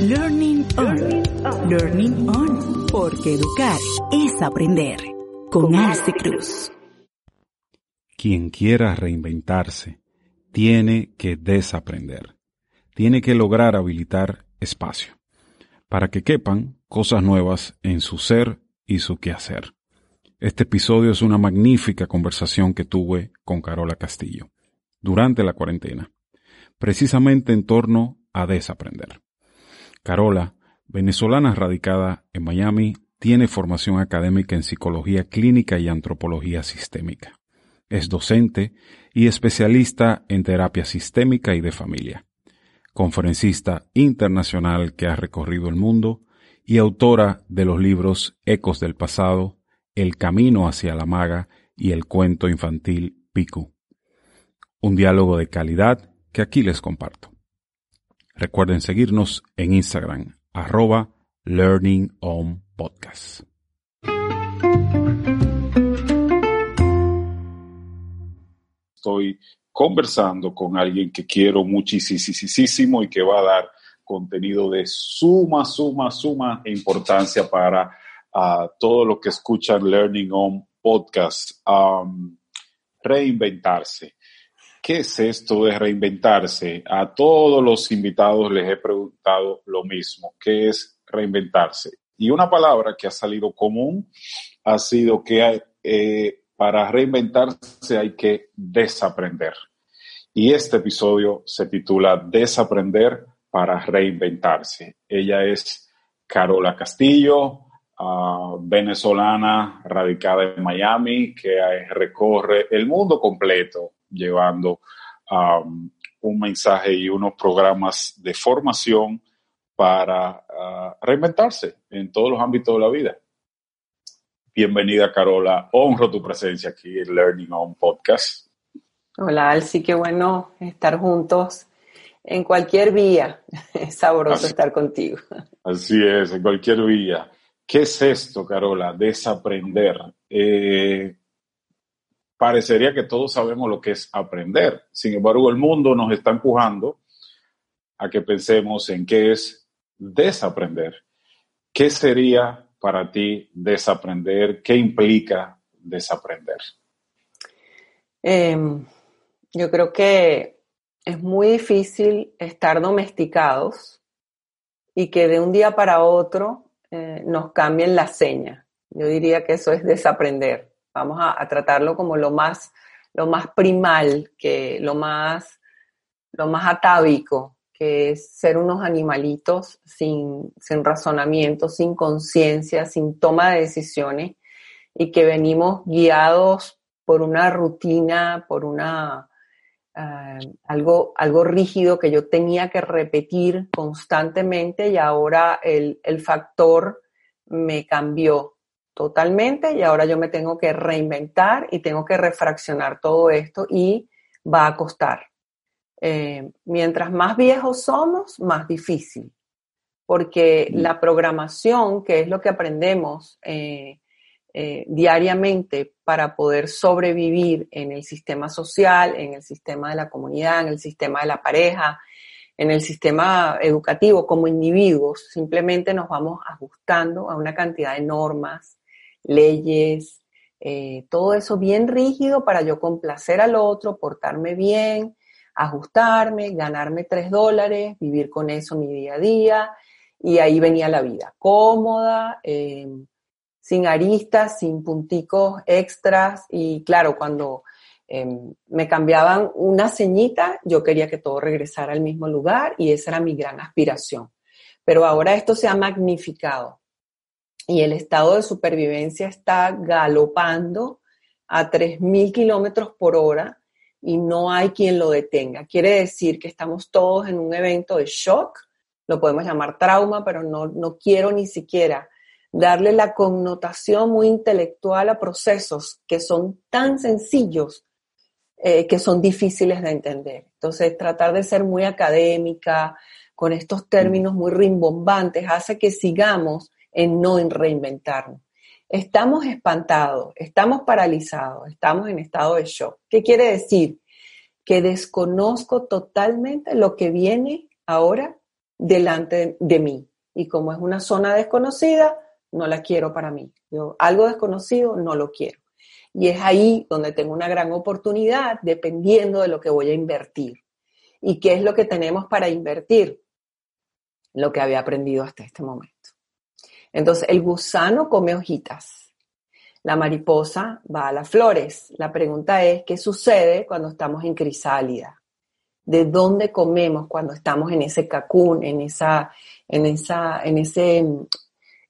Learning On. Learning On. Porque educar es aprender. Con Arce Cruz. Quien quiera reinventarse tiene que desaprender. Tiene que lograr habilitar espacio para que quepan cosas nuevas en su ser y su quehacer. Este episodio es una magnífica conversación que tuve con Carola Castillo durante la cuarentena, precisamente en torno a desaprender. Carola, venezolana radicada en Miami, tiene formación académica en psicología clínica y antropología sistémica. Es docente y especialista en terapia sistémica y de familia. Conferencista internacional que ha recorrido el mundo y autora de los libros Ecos del Pasado, El Camino hacia la Maga y el cuento infantil Piku. Un diálogo de calidad que aquí les comparto. Recuerden seguirnos en Instagram, arroba Learning on Podcast. Estoy conversando con alguien que quiero muchísimo y que va a dar contenido de suma, suma, suma importancia para uh, todo lo que escuchan Learning on Podcast. Reinventarse. ¿Qué es esto de reinventarse? A todos los invitados les he preguntado lo mismo. ¿Qué es reinventarse? Y una palabra que ha salido común ha sido que eh, para reinventarse hay que desaprender. Y este episodio se titula Desaprender para reinventarse. Ella es Carola Castillo, uh, venezolana radicada en Miami, que recorre el mundo completo llevando um, un mensaje y unos programas de formación para uh, reinventarse en todos los ámbitos de la vida. Bienvenida, Carola. Honro tu presencia aquí en Learning On Podcast. Hola, Alci, qué bueno estar juntos en cualquier vía. Es sabroso estar contigo. Así es, en cualquier vía. ¿Qué es esto, Carola? Desaprender. Eh, parecería que todos sabemos lo que es aprender. Sin embargo, el mundo nos está empujando a que pensemos en qué es desaprender. ¿Qué sería para ti desaprender? ¿Qué implica desaprender? Em, yo creo que es muy difícil estar domesticados y que de un día para otro eh, nos cambien la seña. Yo diría que eso es desaprender. Vamos a, tratarlo como lo más, lo más primal, que lo más, lo más atávico, que es ser unos animalitos sin, sin razonamiento, sin conciencia, sin toma de decisiones y que venimos guiados por una rutina, por una eh, algo, algo rígido que yo tenía que repetir constantemente y ahora el, el factor me cambió totalmente y ahora yo me tengo que reinventar y tengo que refraccionar todo esto y va a costar. Eh, mientras más viejos somos, más difícil, porque mm. la programación, que es lo que aprendemos eh, eh, diariamente para poder sobrevivir en el sistema social, en el sistema de la comunidad, en el sistema de la pareja, en el sistema educativo como individuos, simplemente nos vamos ajustando a una cantidad de normas, leyes, eh, todo eso bien rígido para yo complacer al otro, portarme bien, ajustarme, ganarme tres dólares, vivir con eso mi día a día. Y ahí venía la vida, cómoda, eh, sin aristas, sin punticos extras. Y claro, cuando em, me cambiaban una ceñita, yo quería que todo regresara al mismo lugar y esa era mi gran aspiración. Pero ahora esto se ha magnificado y el estado de supervivencia está galopando a 3.000 kilómetros por hora y no hay quien lo detenga. Quiere decir que estamos todos en un evento de shock, lo podemos llamar trauma, pero no, no quiero ni siquiera darle la connotación muy intelectual a procesos que son tan sencillos eh, que son difíciles de entender. Entonces, tratar de ser muy académica, con estos términos muy rimbombantes, hace que sigamos en no en reinventarnos. Estamos espantados, estamos paralizados, estamos en estado de shock. ¿Qué quiere decir? Que desconozco totalmente lo que viene ahora delante de mí. Y como es una zona desconocida, no la quiero para mí. Algo desconocido no lo quiero. Y es ahí donde tengo una gran oportunidad dependiendo de lo que voy a invertir. ¿Y qué es lo que tenemos para invertir? Lo que había aprendido hasta este momento. Entonces, el gusano come hojitas. La mariposa va a las flores. La pregunta es, ¿qué sucede cuando estamos en crisálida? ¿De dónde comemos cuando estamos en ese cacún, en, esa, en, esa, en ese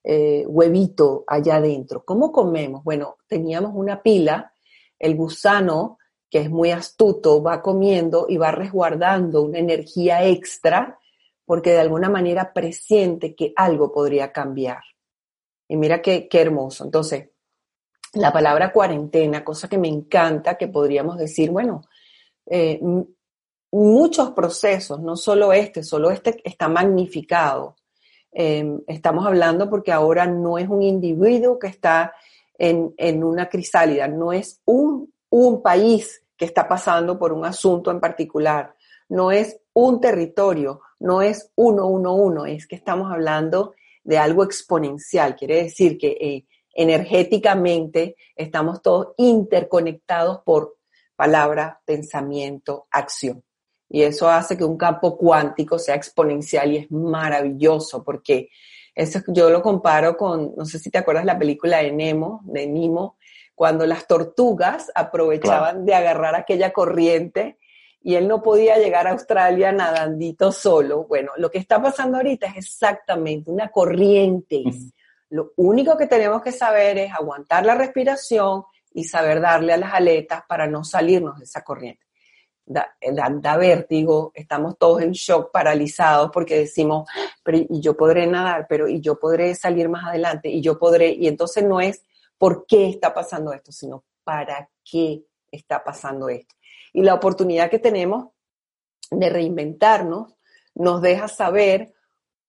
eh, huevito allá adentro? ¿Cómo comemos? Bueno, teníamos una pila, el gusano, que es muy astuto, va comiendo y va resguardando una energía extra porque de alguna manera presiente que algo podría cambiar. Y mira qué, qué hermoso. Entonces, la palabra cuarentena, cosa que me encanta, que podríamos decir, bueno, eh, muchos procesos, no solo este, solo este está magnificado. Em, estamos hablando porque ahora no es un individuo que está en, en una crisálida, no es un, un país que está pasando por un asunto en particular, no es un territorio, no es uno, uno, uno, es que estamos hablando de algo exponencial. Quiere decir que eh, energéticamente estamos todos interconectados por palabra, pensamiento, acción. Y eso hace que un campo cuántico sea exponencial y es maravilloso porque eso yo lo comparo con, no sé si te acuerdas la película de Nemo, de Nemo, cuando las tortugas aprovechaban de agarrar aquella corriente y él no podía llegar a Australia nadandito solo. Bueno, lo que está pasando ahorita es exactamente una corriente. Lo único que tenemos que saber es aguantar la respiración y saber darle a las aletas para no salirnos de esa corriente. Da, da, vértigo, estamos todos en shock, paralizados, porque decimos, pero y yo podré nadar, pero y yo podré salir más adelante, y yo podré, y entonces no es por qué está pasando esto, sino para qué está pasando esto y la oportunidad que tenemos de reinventarnos nos deja saber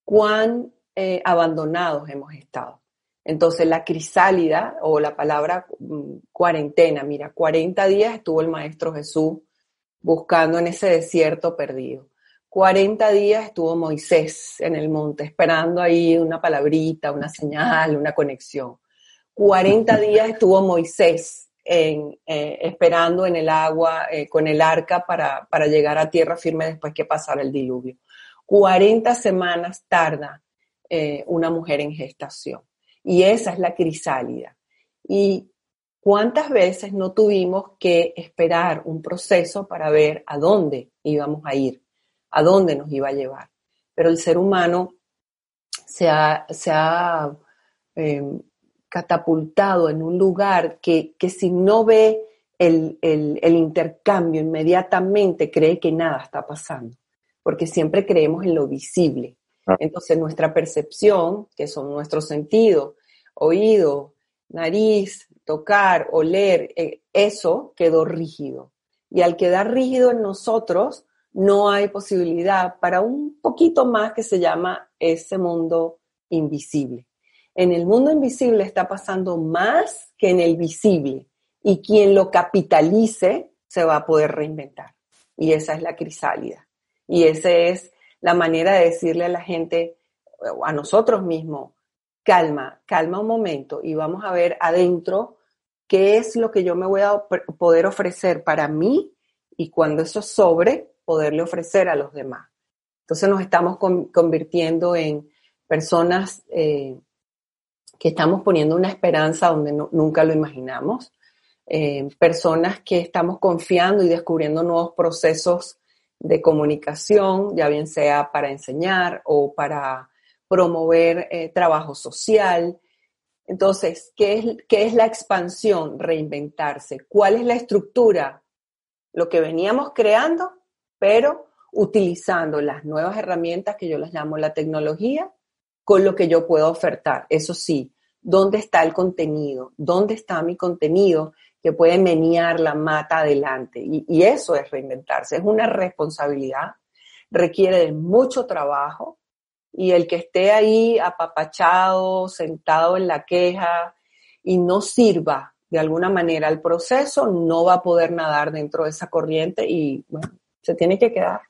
cuán eh, abandonados hemos estado. Entonces la crisálida o la palabra mm, cuarentena, mira, 40 días estuvo el Maestro Jesús buscando en ese desierto perdido. 40 días estuvo Moisés en el monte esperando ahí una palabrita, una señal, una conexión. 40 días estuvo Moisés en, eh, esperando en el agua eh, con el arca para, para, llegar a tierra firme después que pasara el diluvio. 40 semanas tarda eh, una mujer en gestación y esa es la crisálida. Y cuántas veces no tuvimos que esperar un proceso para ver a dónde íbamos a ir, a dónde nos iba a llevar. Pero el ser humano se ha, se ha catapultado en un lugar que, si no ve el, intercambio inmediatamente cree que nada está pasando, porque siempre creemos en lo visible. Ah. Entonces nuestra percepción, que son nuestros sentidos, oído, nariz, tocar, oler, eh, eso quedó rígido. Y al quedar rígido en nosotros, no hay posibilidad para un poquito más que se llama ese mundo invisible en el mundo invisible está pasando más que en el visible y quien lo capitalice se va a poder reinventar. Y esa es la crisálida. Y esa es la manera de decirle a la gente, a nosotros mismos, calma, calma un momento y vamos a ver adentro qué es lo que yo me voy a poder ofrecer para mí y cuando eso sobre, poderle ofrecer a los demás. Entonces nos estamos convirtiendo en personas eh, que estamos poniendo una esperanza donde nunca lo imaginamos, eh, personas que estamos confiando y descubriendo nuevos procesos de comunicación, ya bien sea para enseñar o para promover eh, trabajo social. Entonces, ¿qué es, ¿qué es la expansión? Reinventarse. ¿Cuál es la estructura? Lo que veníamos creando, pero utilizando las nuevas herramientas que yo las llamo la tecnología con lo que yo puedo ofertar. Eso sí, ¿dónde está el contenido? ¿Dónde está mi contenido que puede menear la mata adelante? Y, eso es reinventarse, es una responsabilidad, requiere de mucho trabajo y el que esté ahí apapachado, sentado en la queja y no sirva de alguna manera al proceso, no va a poder nadar dentro de esa corriente y bueno, se tiene que quedar.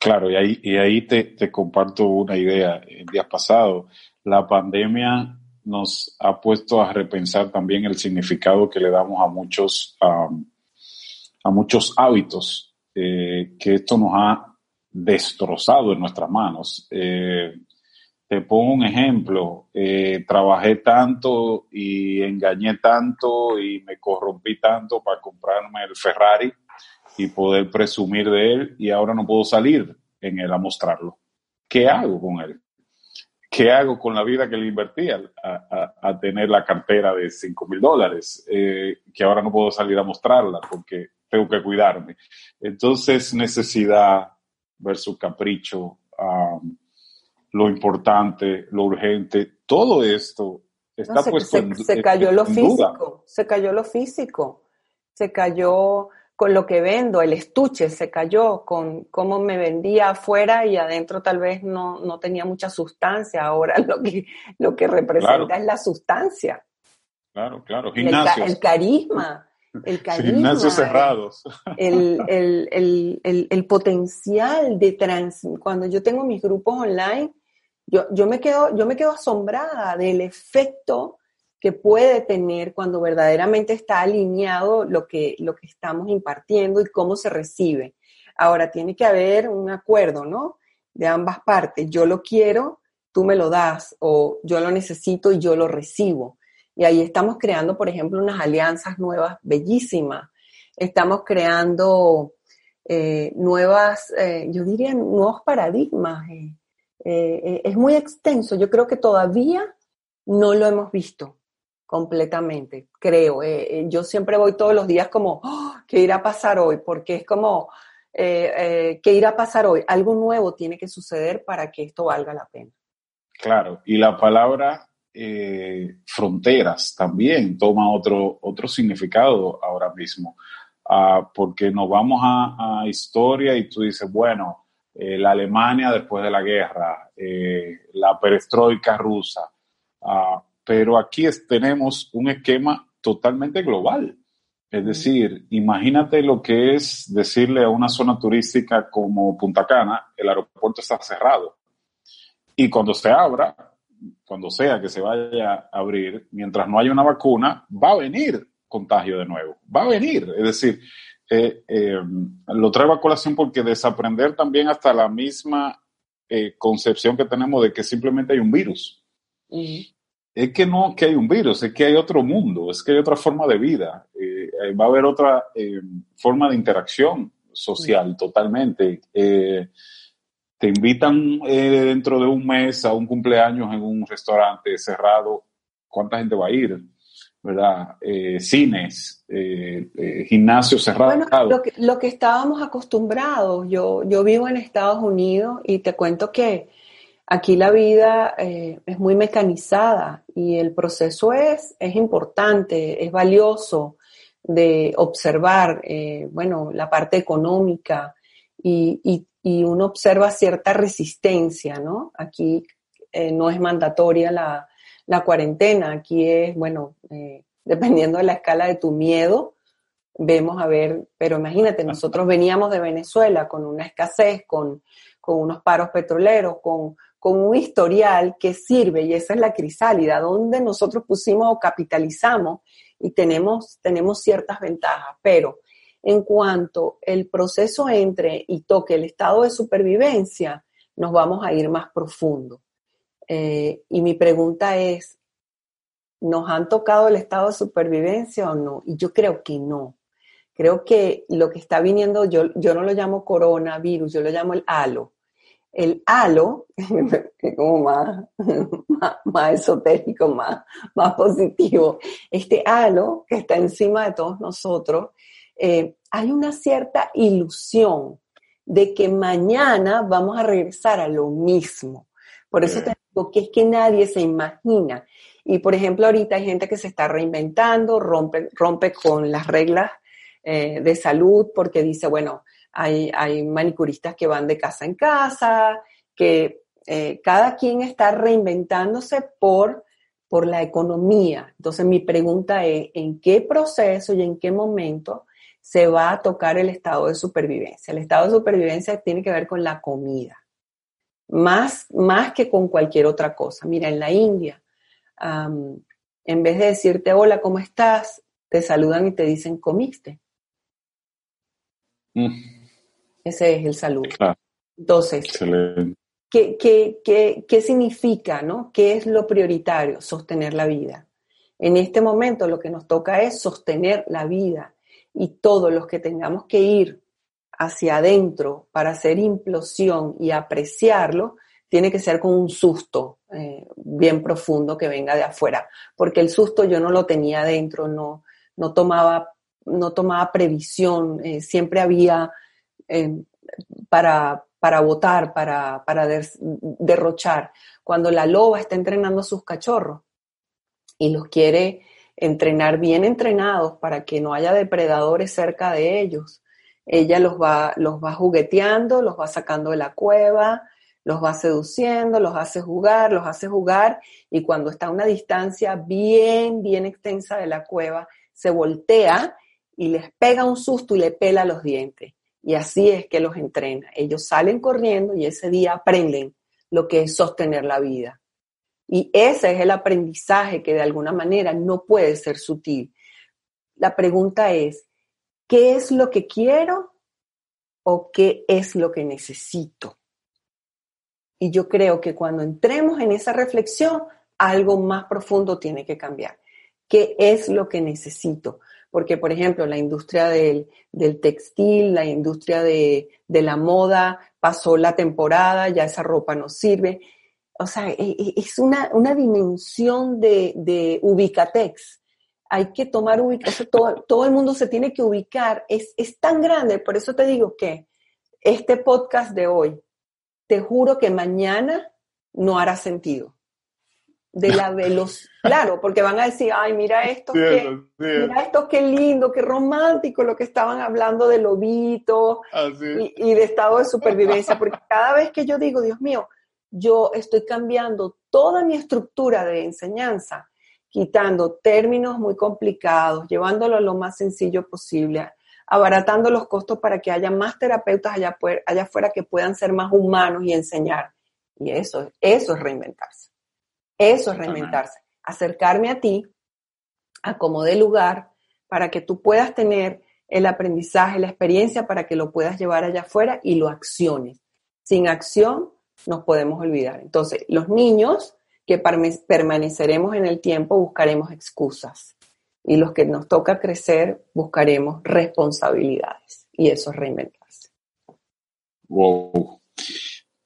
Claro, y ahí, y ahí te, te comparto una idea. El día pasado, la pandemia nos ha puesto a repensar también el significado que le damos a muchos, a muchos hábitos eh, que esto nos ha destrozado en nuestras manos. Eh, te pongo un ejemplo, eh, trabajé tanto y engañé tanto y me corrompí tanto para comprarme el Ferrari y poder presumir de él y ahora no puedo salir en él a mostrarlo. ¿Qué hago con él? ¿Qué hago con la vida que le invertí a, tener la cartera de 5 mil dólares? Eh, que ahora no puedo salir a mostrarla porque tengo que cuidarme. Entonces, necesidad versus capricho, lo importante, lo urgente, todo esto está puesto se, se cayó lo físico, se cayó lo físico, se cayó con lo que vendo, el estuche se cayó con cómo me vendía afuera y adentro tal vez no, no tenía mucha sustancia. Ahora lo que, lo que representa es la sustancia. Claro, claro. Gimnasios. El, carisma. El carisma. Gimnasios cerrados. El, el, potencial de trans. Cuando yo tengo mis grupos online, yo, yo, me quedo, yo me quedo asombrada del efecto que puede tener cuando verdaderamente está alineado lo que, lo que estamos impartiendo y cómo se recibe. Ahora, tiene que haber un acuerdo, ¿no? De ambas partes. Yo lo quiero, tú me lo das, o yo lo necesito y yo lo recibo. Y ahí estamos creando, por ejemplo, unas alianzas nuevas bellísimas. Estamos creando eh, nuevas, eh, yo diría, nuevos paradigmas. Eh, es muy extenso. Yo creo que todavía no lo hemos visto completamente, creo. Eh, eh, yo siempre voy todos los días como, oh, ¿qué irá a pasar hoy? Porque es como, eh, ¿qué irá a pasar hoy? Algo nuevo tiene que suceder para que esto valga la pena. Claro, y la palabra fronteras también toma otro, otro significado ahora mismo, ah, porque nos vamos a, historia y tú dices, bueno, la Alemania después de la guerra, la perestroika rusa, uh, pero aquí tenemos un esquema totalmente global. Es decir, imagínate lo que es decirle a una zona turística como Punta Cana, el aeropuerto está cerrado. Y cuando se abra, cuando sea que se vaya a abrir, mientras no haya una vacuna, va a venir contagio de nuevo. Va a venir. Es decir, eh, eh, lo traigo a colación porque desaprender también hasta la misma eh, concepción que tenemos de que simplemente hay un virus es que no que hay un virus, es que hay otro mundo, es que hay otra forma de vida, eh, eh, va a haber otra eh, forma de interacción social totalmente. te invitan dentro de un mes a un cumpleaños en un restaurante cerrado, ¿cuánta gente va a ir? ¿Verdad? cines, gimnasios cerrados. Bueno, lo que, lo que estábamos acostumbrados, yo, yo vivo en Estados Unidos y te cuento que Aquí la vida eh, es muy mecanizada y el proceso es, es importante, es valioso de observar, eh, bueno, la parte económica y, uno observa cierta resistencia, ¿no? Aquí eh, no es mandatoria la, la, cuarentena, aquí es, bueno, dependiendo de la escala de tu miedo, vemos a ver, pero imagínate, nosotros veníamos de Venezuela con una escasez, con, con unos paros petroleros, con con un historial que sirve, y esa es la crisálida, donde nosotros pusimos o capitalizamos y tenemos, tenemos ciertas ventajas, pero en cuanto el proceso entre y toque el estado de supervivencia, nos vamos a ir más profundo. Eh, y mi pregunta es, ¿nos han tocado el estado de supervivencia o no? Y yo creo que no. Creo que lo que está viniendo, yo, yo no lo llamo coronavirus, yo lo llamo el halo el halo, que como más, más, esotérico, más, más positivo, este halo que está encima de todos nosotros, eh, hay una cierta ilusión de que mañana vamos a regresar a lo mismo. Por eso te digo que es que nadie se imagina. Y por ejemplo, ahorita hay gente que se está reinventando, rompe, rompe con las reglas eh, de salud porque dice, bueno, hay, manicuristas que van de casa en casa, que eh, cada quien está reinventándose por, por la economía. Entonces mi pregunta es, ¿en qué proceso y en qué momento se va a tocar el estado de supervivencia. El estado de supervivencia tiene que ver con la comida, más, más que con cualquier otra cosa. Mira, en la India, en vez de decirte hola, ¿cómo estás? Te saludan y te dicen, ¿comiste? Mm. Ese es el saludo. Entonces, ¿qué, qué, qué significa, no? ¿Qué es lo prioritario? Sostener la vida. En este momento lo que nos toca es sostener la vida y todos los que tengamos que ir hacia adentro para hacer implosión y apreciarlo, tiene que ser con un susto eh, bien profundo que venga de afuera, porque el susto yo no lo tenía adentro, no, no, tomaba, no tomaba previsión, eh, siempre había para, para votar, para, para derrochar. Cuando la loba está entrenando a sus cachorros, y los quiere entrenar bien entrenados para que no haya depredadores cerca de ellos. Ella los va, los va jugueteando, los va sacando de la cueva, los va seduciendo, los hace jugar, los hace jugar y cuando está a una distancia bien, bien extensa de la cueva, se voltea y les pega un susto y le pela los dientes. Y así es que los entrena. Ellos salen corriendo y ese día aprenden lo que es sostener la vida. Y ese es el aprendizaje que de alguna manera no puede ser sutil. La pregunta es, ¿qué es lo que quiero o qué es lo que necesito? Y yo creo que cuando entremos en esa reflexión, algo más profundo tiene que cambiar. ¿Qué es lo que necesito? Porque, por ejemplo, la industria del, textil, la industria de, de la moda, pasó la temporada, ya esa ropa no sirve o sea, e, e, es una, una dimensión de, de, ubicatex. Hay que tomar ubicación, todo, todo, el mundo se tiene que ubicar. Es, es tan grande, por eso te digo que este podcast de hoy, te juro que mañana no hará sentido. De la velocidad, claro, porque van a decir, ay, mira esto, qué, mira esto qué lindo, qué romántico lo que estaban hablando de lobito y, y de estado de supervivencia, porque cada vez que yo digo, Dios mío, yo estoy cambiando toda mi estructura de enseñanza, quitando términos muy complicados, llevándolo a lo más sencillo posible, abaratando los costos para que haya más terapeutas allá, allá afuera que puedan ser más humanos y enseñar. Y eso, eso es reinventarse. Eso es reinventarse. Acercarme a ti, a como de lugar, para que tú puedas tener el aprendizaje, la experiencia, para que lo puedas llevar allá afuera y lo acciones. Sin acción nos podemos olvidar. Entonces, los niños que permaneceremos en el tiempo buscaremos excusas y los que nos toca crecer buscaremos responsabilidades y eso es reinventarse. Wow.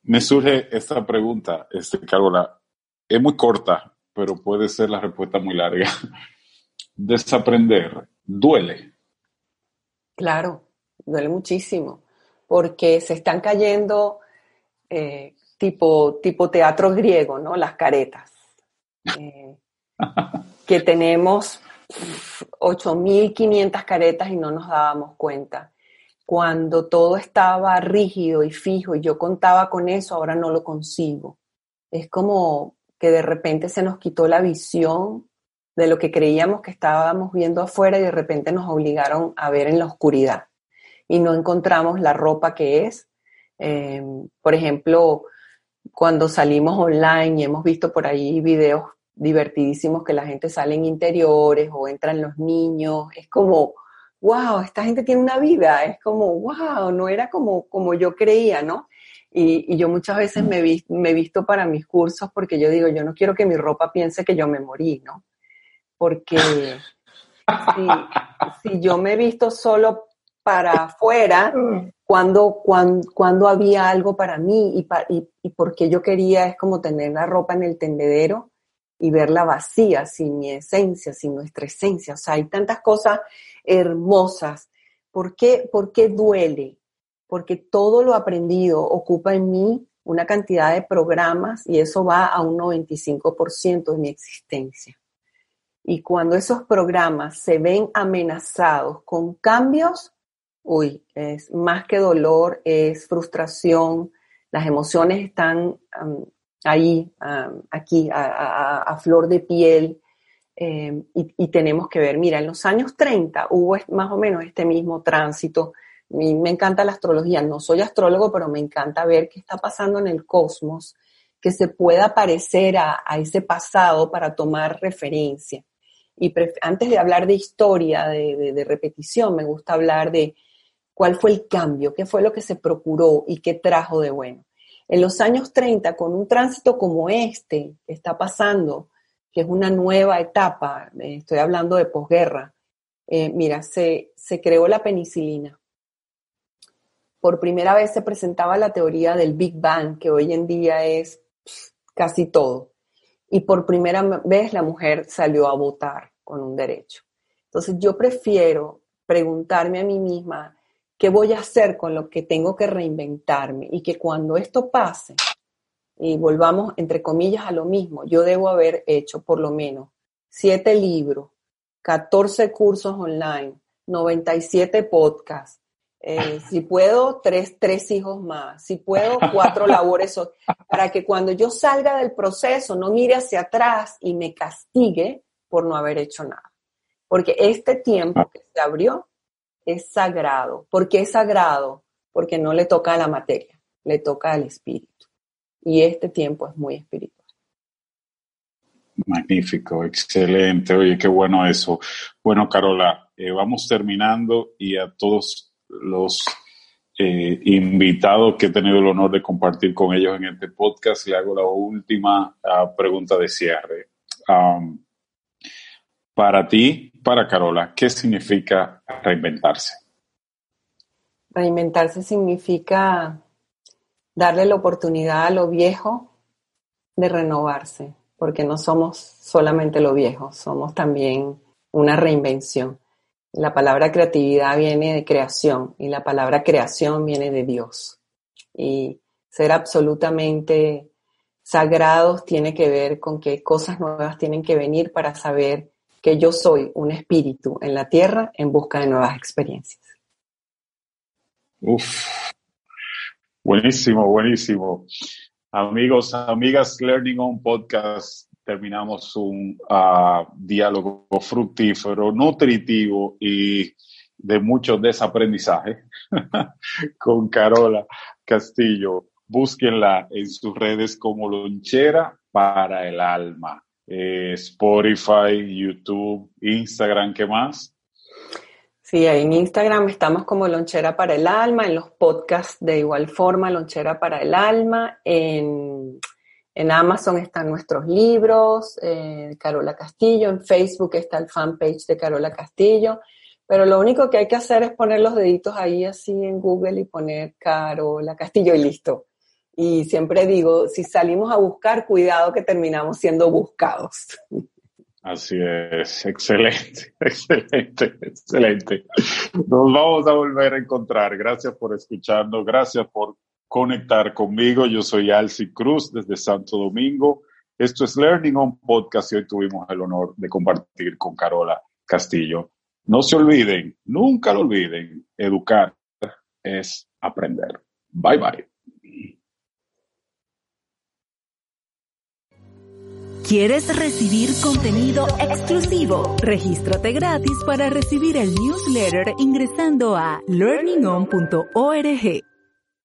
Me surge esta pregunta, este, Carola. Es muy corta, pero puede ser la respuesta muy larga. Desaprender, ¿duele? Claro, duele muchísimo, porque se están cayendo eh, tipo, tipo teatro griego, ¿no? Las caretas. Eh, que tenemos 8.500 caretas y no nos dábamos cuenta. Cuando todo estaba rígido y fijo y yo contaba con eso, ahora no lo consigo. Es como que de repente se nos quitó la visión de lo que creíamos que estábamos viendo afuera y de repente nos obligaron a ver en la oscuridad y no encontramos la ropa que es. Eh, por ejemplo, cuando salimos online y hemos visto por ahí videos divertidísimos que la gente sale en interiores o entran los niños, es como, wow, esta gente tiene una vida, es como, wow, no era como, como yo creía, ¿no? Y, yo muchas veces me, me he visto para mis cursos porque yo digo, yo no quiero que mi ropa piense que yo me morí, ¿no? Porque si, yo me he visto solo para afuera, cuando, cuando, había algo para mí y, y, y, porque yo quería es como tener la ropa en el tendedero y verla vacía, sin mi esencia, sin nuestra esencia. O sea, hay tantas cosas hermosas. ¿Por qué, ¿Por qué duele? Porque todo lo aprendido ocupa en mí una cantidad de programas y eso va a un 95% de mi existencia. Y cuando esos programas se ven amenazados con cambios, uy, es más que dolor, es frustración, las emociones están ahí, aquí, a, flor de piel, eh, y, tenemos que ver, mira, en los años 30 hubo más o menos este mismo tránsito. A mí me encanta la astrología, no soy astrólogo, pero me encanta ver qué está pasando en el cosmos, que se pueda parecer a, ese pasado para tomar referencia. Y antes de hablar de historia, de repetición, me gusta hablar de cuál fue el cambio, qué fue lo que se procuró y qué trajo de bueno. En los años 30, con un tránsito como este que está pasando, que es una nueva etapa, eh, estoy hablando de posguerra, eh, mira, se, se creó la penicilina. Por primera vez se presentaba la teoría del Big Bang, que hoy en día es casi todo. Y por primera vez la mujer salió a votar con un derecho. Entonces yo prefiero preguntarme a mí misma, ¿qué voy a hacer con lo que tengo que reinventarme? Y que cuando esto pase, y volvamos, entre comillas, a lo mismo, yo debo haber hecho por lo menos siete libros, 14 cursos online, 97 podcasts, eh, si puedo, tres, tres hijos más, si puedo, cuatro labores, para que cuando yo salga del proceso no mire hacia atrás y me castigue por no haber hecho nada. Porque este tiempo que se abrió es sagrado. ¿Por qué es sagrado? Porque no le toca a la materia, le toca al espíritu. Y este tiempo es muy espiritual. Magnífico, excelente. Oye, qué bueno eso. Bueno, Carola, eh, vamos terminando y a todos los eh, invitados que he tenido el honor de compartir con ellos en este podcast, le hago la última ah, pregunta de cierre. para ti, para Carola, ¿qué significa reinventarse? Reinventarse significa darle la oportunidad a lo viejo de renovarse, porque no somos solamente lo viejo, somos también una reinvención. La palabra creatividad viene de creación y la palabra creación viene de Dios. Y ser absolutamente sagrados tiene que ver con que cosas nuevas tienen que venir para saber que yo soy un espíritu en la tierra en busca de nuevas experiencias. Uf, buenísimo, buenísimo. Amigos, amigas, Learning On Podcast, terminamos un ah, diálogo fructífero, nutritivo y de mucho desaprendizaje con Carola Castillo. Búsquenla en sus redes como Lonchera para el Alma. Eh, Spotify, YouTube, Instagram, ¿qué más? Sí, en Instagram estamos como Lonchera para el Alma, en los podcasts de igual forma, Lonchera para el Alma, en, Amazon están nuestros libros, eh, Carola Castillo, en Facebook está el fanpage de Carola Castillo, pero lo único que hay que hacer es poner los deditos ahí así en Google y poner Carola Castillo y listo. Y siempre digo, si salimos a buscar, cuidado que terminamos siendo buscados. Así es, excelente, excelente, excelente. Nos vamos a volver a encontrar. Gracias por escucharnos, gracias por conectar conmigo. Yo soy Alci Cruz desde Santo Domingo. Esto es Learning on Podcast y hoy tuvimos el honor de compartir con Carola Castillo. No se olviden, nunca lo olviden, educar es aprender. Bye bye. ¿Quieres recibir contenido exclusivo? Regístrate gratis para recibir el newsletter ingresando a learningon.org.